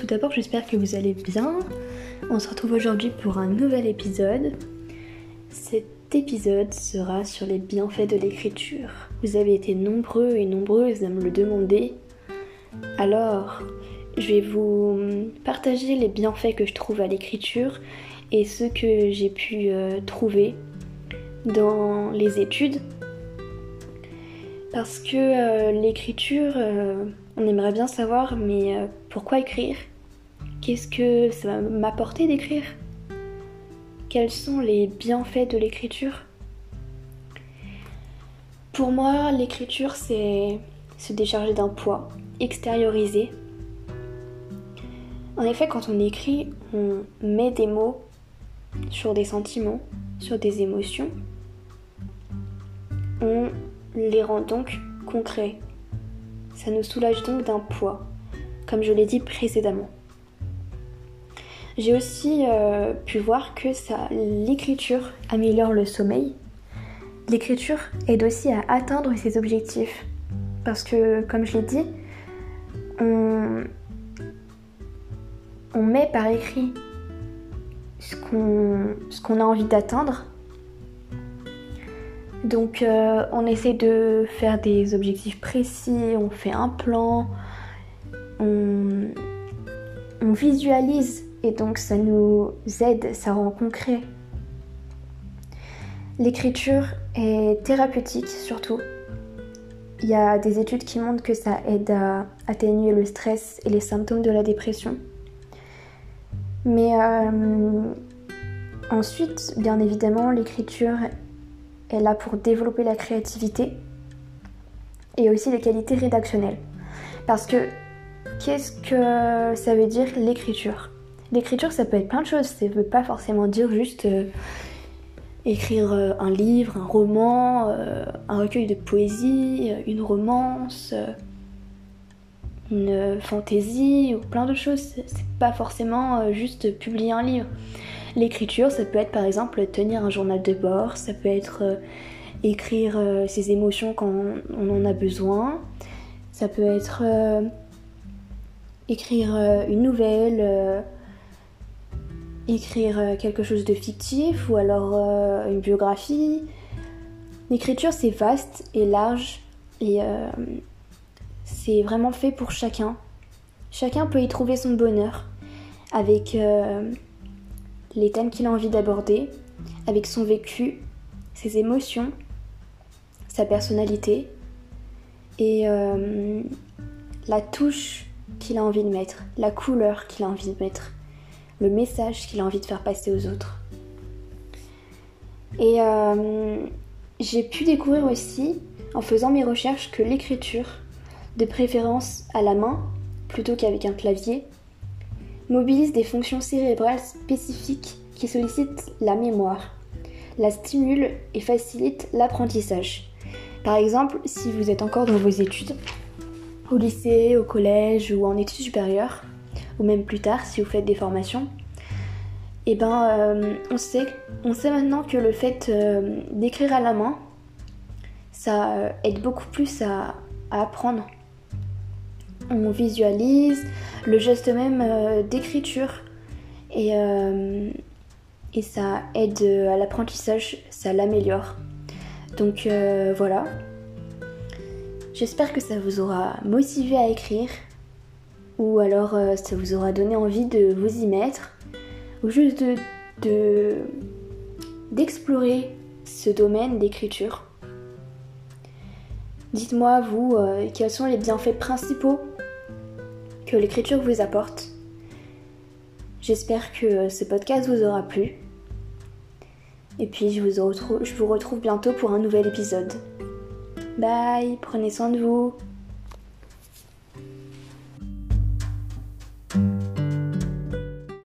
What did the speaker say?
Tout d'abord j'espère que vous allez bien. On se retrouve aujourd'hui pour un nouvel épisode. Cet épisode sera sur les bienfaits de l'écriture. Vous avez été nombreux et nombreuses à me le demander. Alors, je vais vous partager les bienfaits que je trouve à l'écriture et ceux que j'ai pu euh, trouver dans les études. Parce que euh, l'écriture, euh, on aimerait bien savoir, mais pourquoi écrire? Qu'est-ce que ça va m'apporter d'écrire? Quels sont les bienfaits de l'écriture? Pour moi, l'écriture, c'est se décharger d'un poids, extérioriser. En effet, quand on écrit, on met des mots sur des sentiments, sur des émotions. On les rend donc concrets. Ça nous soulage donc d'un poids, comme je l'ai dit précédemment. J'ai aussi euh, pu voir que l'écriture améliore le sommeil. L'écriture aide aussi à atteindre ses objectifs. Parce que, comme je l'ai dit, on, met par écrit ce qu'on a envie d'atteindre. Donc euh, on essaie de faire des objectifs précis, on fait un plan, on visualise et donc ça nous aide, ça rend concret. L'écriture est thérapeutique surtout. Il y a des études qui montrent que ça aide à atténuer le stress et les symptômes de la dépression. Mais euh, ensuite, bien évidemment, l'écriture est là pour développer la créativité et aussi les qualités rédactionnelles. Parce que qu'est-ce que ça veut dire l'écriture? L'écriture, ça peut être plein de choses. Ça ne veut pas forcément dire juste euh, écrire euh, un livre, un roman, euh, un recueil de poésie, une romance, une fantaisie ou plein de choses. C'est pas forcément juste publier un livre. L'écriture, ça peut être par exemple tenir un journal de bord, ça peut être écrire ses émotions quand on en a besoin, ça peut être écrire une nouvelle, écrire euh, quelque chose de fictif ou alors euh, une biographie. L'écriture, c'est vaste et large et euh, c'est vraiment fait pour chacun. Chacun peut y trouver son bonheur avec les thèmes qu'il a envie d'aborder, avec son vécu, ses émotions, sa personnalité et la touche qu'il a envie de mettre, la couleur qu'il a envie de mettre, le message qu'il a envie de faire passer aux autres. Et euh, j'ai pu découvrir aussi, en faisant mes recherches, que l'écriture, de préférence à la main plutôt qu'avec un clavier, mobilise des fonctions cérébrales spécifiques qui sollicitent la mémoire, la stimulent et facilitent l'apprentissage. Par exemple, si vous êtes encore dans vos études, au lycée, au collège ou en études supérieures, ou même plus tard si vous faites des formations, et ben euh, on, sait, on sait maintenant que le fait euh, d'écrire à la main, ça euh, aide beaucoup plus à, à apprendre. On visualise le geste même d'écriture et, et ça aide à l'apprentissage, ça l'améliore. Donc voilà. J'espère que ça vous aura motivé à écrire ou alors euh, ça vous aura donné envie de vous y mettre ou juste de de- d'explorer ce domaine d'écriture. Dites-moi, vous, euh, quels sont les bienfaits principaux que l'écriture vous apporte. J'espère que euh, ce podcast vous aura plu. Et puis je vous je vous retrouve bientôt pour un nouvel épisode. Bye, prenez soin de vous.